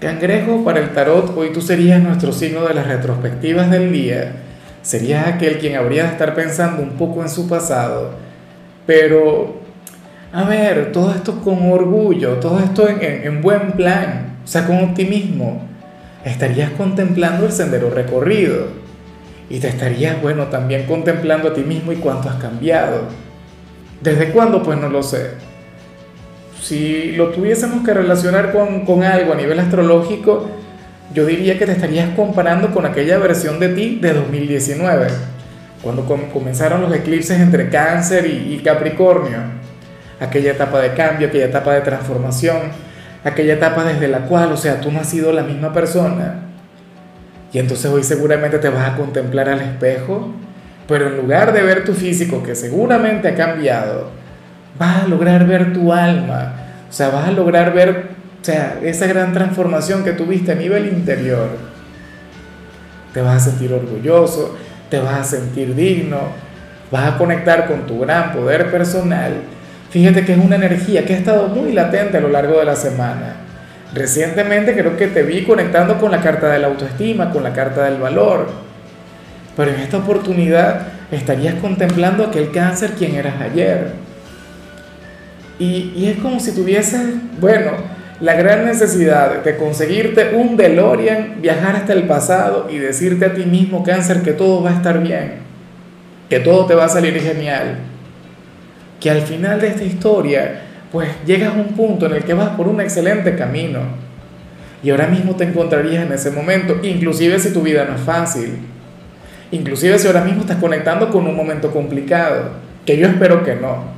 Cangrejo, para el tarot, hoy tú serías nuestro signo de las retrospectivas del día. Serías aquel quien habría de estar pensando un poco en su pasado. Pero, a ver, todo esto con orgullo, todo esto en, en buen plan, o sea, con optimismo. Estarías contemplando el sendero recorrido. Y te estarías, bueno, también contemplando a ti mismo y cuánto has cambiado. ¿Desde cuándo? Pues no lo sé si lo tuviésemos que relacionar con, algo a nivel astrológico, yo diría que te estarías comparando con aquella versión de ti de 2019, cuando comenzaron los eclipses entre cáncer y Capricornio, aquella etapa de cambio, aquella etapa de transformación, aquella etapa desde la cual, o sea, tú no has sido la misma persona. Y entonces hoy seguramente te vas a contemplar al espejo, pero en lugar de ver tu físico, que seguramente ha cambiado, vas a lograr ver tu alma, o sea, vas a lograr ver, o sea, esa gran transformación que tuviste a nivel interior. Te vas a sentir orgulloso, te vas a sentir digno, vas a conectar con tu gran poder personal. Fíjate que es una energía que ha estado muy latente a lo largo de la semana. Recientemente creo que te vi conectando con la carta de la autoestima, con la carta del valor. Pero en esta oportunidad estarías contemplando aquel cáncer quien eras ayer y, es como si tuvieses, bueno, la gran necesidad de conseguirte un DeLorean, viajar hasta el pasado y decirte a ti mismo, cáncer, que todo va a estar bien, que todo te va a salir genial. Que al final de esta historia, pues llegas a un punto en el que vas por un excelente camino. Y ahora mismo te encontrarías en ese momento, inclusive si tu vida no es fácil. Inclusive si ahora mismo estás conectando con un momento complicado, que yo espero que no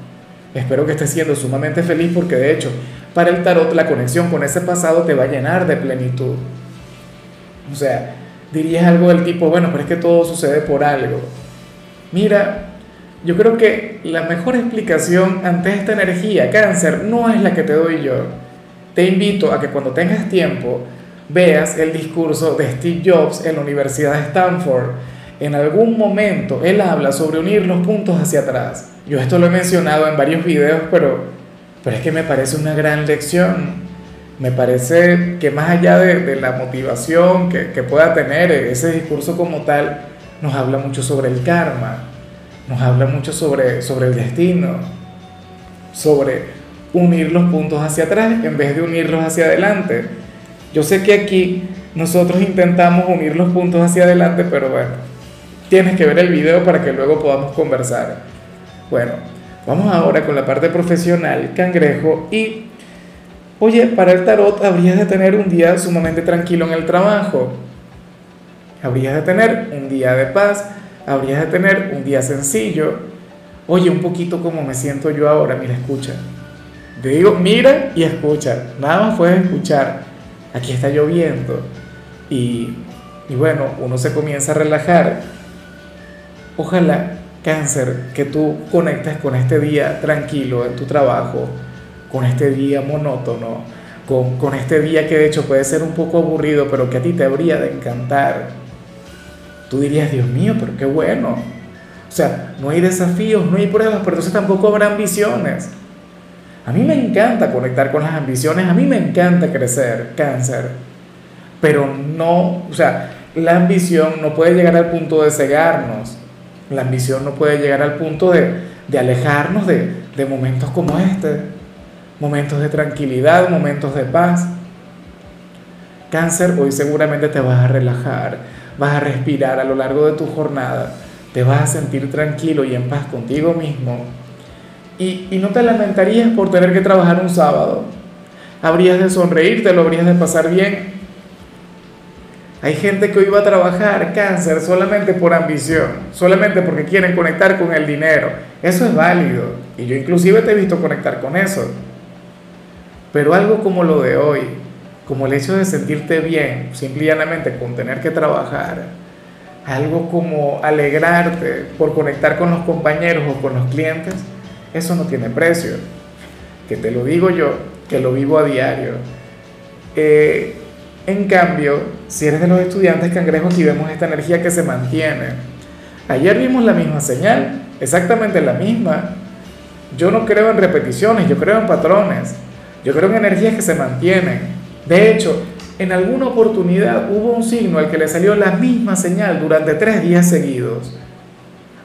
Espero que estés siendo sumamente feliz porque de hecho para el tarot la conexión con ese pasado te va a llenar de plenitud. O sea, dirías algo del tipo, bueno, pero es que todo sucede por algo. Mira, yo creo que la mejor explicación ante esta energía, cáncer, no es la que te doy yo. Te invito a que cuando tengas tiempo veas el discurso de Steve Jobs en la Universidad de Stanford en algún momento él habla sobre unir los puntos hacia atrás. Yo esto lo he mencionado en varios videos, pero, pero es que me parece una gran lección. Me parece que más allá de, la motivación que, que pueda tener ese discurso como tal, nos habla mucho sobre el karma, nos habla mucho sobre, sobre el destino, sobre unir los puntos hacia atrás en vez de unirlos hacia adelante. Yo sé que aquí nosotros intentamos unir los puntos hacia adelante, pero bueno, tienes que ver el video para que luego podamos conversar. Bueno, vamos ahora con la parte profesional, cangrejo, y oye, para el tarot habrías de tener un día sumamente tranquilo en el trabajo, habrías de tener un día de paz, habrías de tener un día sencillo. Oye, un poquito como me siento yo ahora, mira, escucha. Te digo, mira y escucha, nada más puedes escuchar. Aquí está lloviendo y, y bueno, uno se comienza a relajar Ojalá, cáncer, que tú conectes con este día tranquilo en tu trabajo, con este día monótono, con, con este día que de hecho puede ser un poco aburrido, pero que a ti te habría de encantar. Tú dirías, Dios mío, pero qué bueno. O sea, no hay desafíos, no hay pruebas, pero entonces tampoco habrá ambiciones. A mí me encanta conectar con las ambiciones, a mí me encanta crecer, cáncer, pero no, o sea, la ambición no puede llegar al punto de cegarnos. La ambición no puede llegar al punto de, alejarnos de, de momentos como este, momentos de tranquilidad, momentos de paz. Cáncer, hoy seguramente te vas a relajar, vas a respirar a lo largo de tu jornada, te vas a sentir tranquilo y en paz contigo mismo. Y, y no te lamentarías por tener que trabajar un sábado. Habrías de sonreírte, lo habrías de pasar bien hay gente que hoy va a trabajar cáncer solamente por ambición, solamente porque quieren conectar con el dinero. Eso es válido. Y yo inclusive te he visto conectar con eso. Pero algo como lo de hoy, como el hecho de sentirte bien, simplemente con tener que trabajar, algo como alegrarte por conectar con los compañeros o con los clientes, eso no tiene precio. Que te lo digo yo, que lo vivo a diario. Eh, en cambio, si eres de los estudiantes cangrejos, aquí vemos esta energía que se mantiene. Ayer vimos la misma señal, exactamente la misma. Yo no creo en repeticiones, yo creo en patrones. Yo creo en energías que se mantienen. De hecho, en alguna oportunidad hubo un signo al que le salió la misma señal durante tres días seguidos.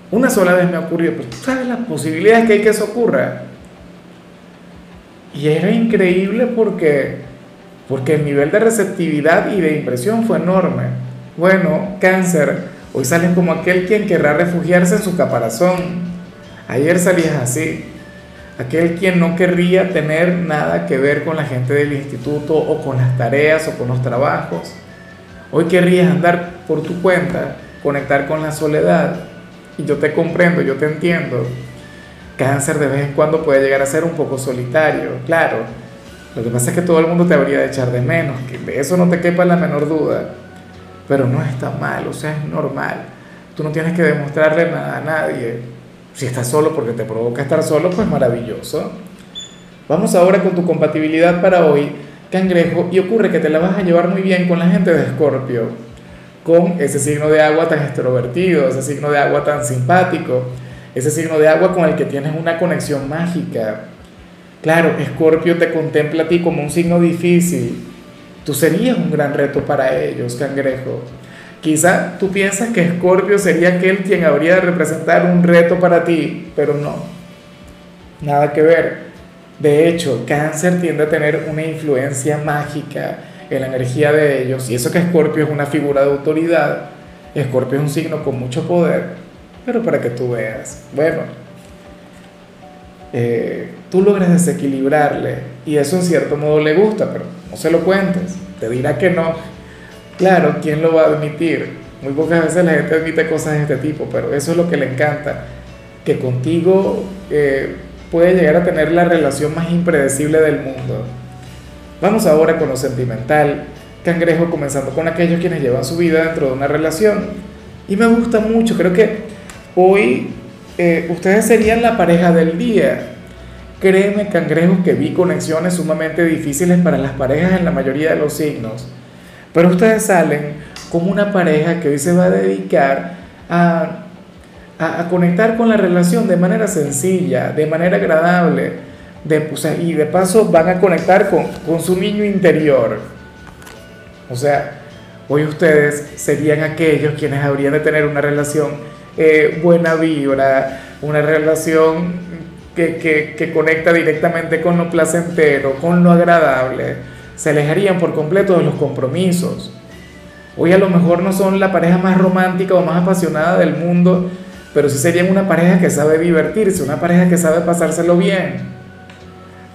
Una sola vez me ocurrió, pero tú sabes las posibilidades que hay que eso ocurra. Y era increíble porque, porque el nivel de receptividad y de impresión fue enorme. Bueno, cáncer, hoy sales como aquel quien querrá refugiarse en su caparazón. Ayer salías así aquel quien no querría tener nada que ver con la gente del instituto o con las tareas o con los trabajos. Hoy querrías andar por tu cuenta, conectar con la soledad. Y yo te comprendo, yo te entiendo. Cáncer de vez en cuando puede llegar a ser un poco solitario, claro. Lo que pasa es que todo el mundo te habría de echar de menos, que de eso no te quepa la menor duda. Pero no está mal, o sea, es normal. Tú no tienes que demostrarle nada a nadie si estás solo porque te provoca estar solo, pues maravilloso. Vamos ahora con tu compatibilidad para hoy, cangrejo, y ocurre que te la vas a llevar muy bien con la gente de Escorpio, con ese signo de agua tan extrovertido, ese signo de agua tan simpático, ese signo de agua con el que tienes una conexión mágica. Claro, Escorpio te contempla a ti como un signo difícil. Tú serías un gran reto para ellos, cangrejo. Quizá tú piensas que Escorpio sería aquel quien habría de representar un reto para ti, pero no. Nada que ver. De hecho, Cáncer tiende a tener una influencia mágica en la energía de ellos. Y eso que Escorpio es una figura de autoridad. Escorpio es un signo con mucho poder. Pero para que tú veas. Bueno, eh, tú logras desequilibrarle. Y eso en cierto modo le gusta, pero no se lo cuentes. Te dirá que no Claro, ¿quién lo va a admitir? Muy pocas veces la gente admite cosas de este tipo, pero eso es lo que le encanta, que contigo eh, puede llegar a tener la relación más impredecible del mundo. Vamos ahora con lo sentimental, cangrejo, comenzando con aquellos quienes llevan su vida dentro de una relación. Y me gusta mucho, creo que hoy eh, ustedes serían la pareja del día. Créeme, cangrejo, que vi conexiones sumamente difíciles para las parejas en la mayoría de los signos pero ustedes salen como una pareja que hoy se va a dedicar a, conectar con la relación de manera sencilla, de manera agradable, de, y de paso van a conectar con, con su niño interior. O sea, hoy ustedes serían aquellos quienes habrían de tener una relación eh, buena vibra, una relación que, que, que, conecta directamente con lo placentero, con lo agradable se alejarían por completo de los compromisos. Hoy a lo mejor no son la pareja más romántica o más apasionada del mundo, pero sí serían una pareja que sabe divertirse, una pareja que sabe pasárselo bien.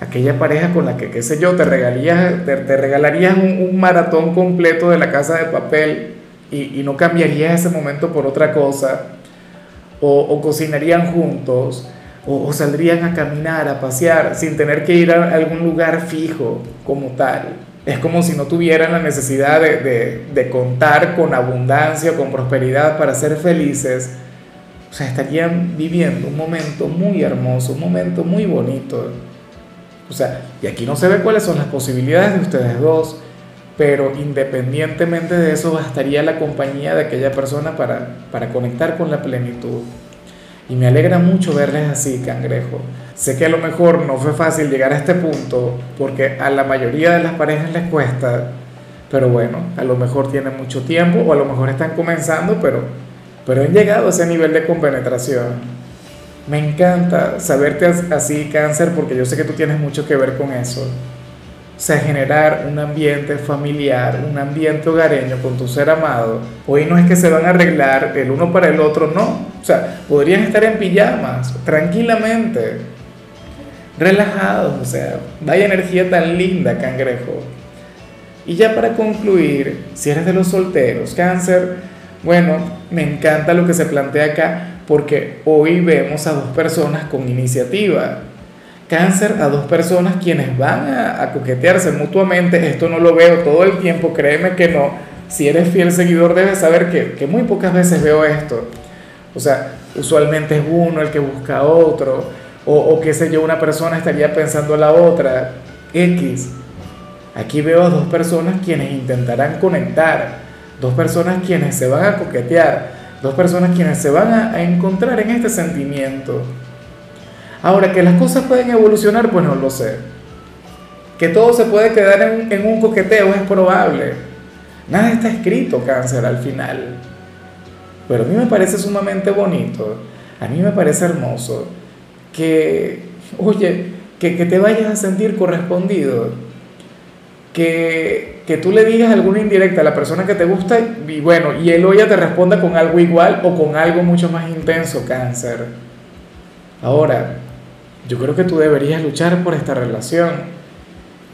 Aquella pareja con la que, qué sé yo, te, regalarías, te, regalarías un, maratón completo de la casa de papel y, no cambiarías ese momento por otra cosa. O, cocinarían juntos o, saldrían a caminar, a pasear, sin tener que ir a algún lugar fijo como tal. Es como si no tuvieran la necesidad de, de, contar con abundancia, con prosperidad para ser felices. O sea, estarían viviendo un momento muy hermoso, un momento muy bonito. O sea, y aquí no se ve cuáles son las posibilidades de ustedes dos, pero independientemente de eso, bastaría la compañía de aquella persona para, para conectar con la plenitud. Y me alegra mucho verles así, cangrejo. Sé que a lo mejor no fue fácil llegar a este punto, porque a la mayoría de las parejas les cuesta, pero bueno, a lo mejor tienen mucho tiempo o a lo mejor están comenzando, pero, pero han llegado a ese nivel de compenetración. Me encanta saberte así, cáncer, porque yo sé que tú tienes mucho que ver con eso. O sea, generar un ambiente familiar, un ambiente hogareño con tu ser amado. Hoy no es que se van a arreglar el uno para el otro, no. O sea, podrían estar en pijamas, tranquilamente, relajados. O sea, vaya energía tan linda, cangrejo. Y ya para concluir, si eres de los solteros, cáncer, bueno, me encanta lo que se plantea acá porque hoy vemos a dos personas con iniciativa cáncer a dos personas quienes van a, coquetearse mutuamente. Esto no lo veo todo el tiempo, créeme que no, si eres fiel seguidor debes saber que, que muy pocas veces veo esto. O sea, usualmente es uno el que busca a otro, o, o qué sé yo, una persona estaría pensando en la otra, X. Aquí veo a dos personas quienes intentarán conectar, dos personas quienes se van a coquetear, dos personas quienes se van a, encontrar en este sentimiento. Ahora, que las cosas pueden evolucionar, pues no lo sé. Que todo se puede quedar en, un coqueteo es probable. Nada está escrito cáncer al final. Pero a mí me parece sumamente bonito, a mí me parece hermoso que, oye, que, que te vayas a sentir correspondido, que, que, tú le digas alguna indirecta a la persona que te gusta y bueno, y él o ella te responda con algo igual o con algo mucho más intenso, cáncer. Ahora, yo creo que tú deberías luchar por esta relación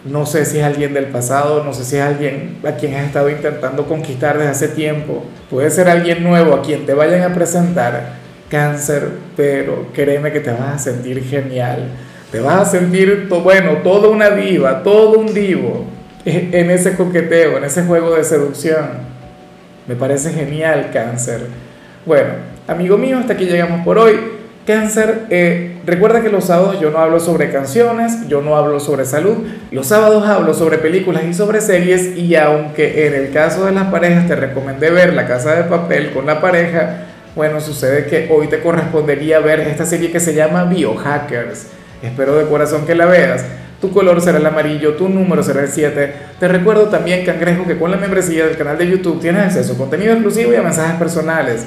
no sé si es alguien del pasado, no sé si es alguien a quien has estado intentando conquistar desde hace tiempo. Puede ser alguien nuevo a quien te vayan a presentar cáncer, pero créeme que te vas a sentir genial. Te vas a sentir, bueno, toda una diva, todo un divo en ese coqueteo, en ese juego de seducción. Me parece genial, cáncer. Bueno, amigo mío, hasta aquí llegamos por hoy. Cáncer, eh, recuerda que los sábados yo no hablo sobre canciones, yo no hablo sobre salud, los sábados hablo sobre películas y sobre series y aunque en el caso de las parejas te recomendé ver La Casa de Papel con la pareja, bueno, sucede que hoy te correspondería ver esta serie que se llama Biohackers. Espero de corazón que la veas. Tu color será el amarillo, tu número será el 7. Te recuerdo también, cangrejo, que con la membresía del canal de YouTube tienes acceso a contenido exclusivo y a mensajes personales.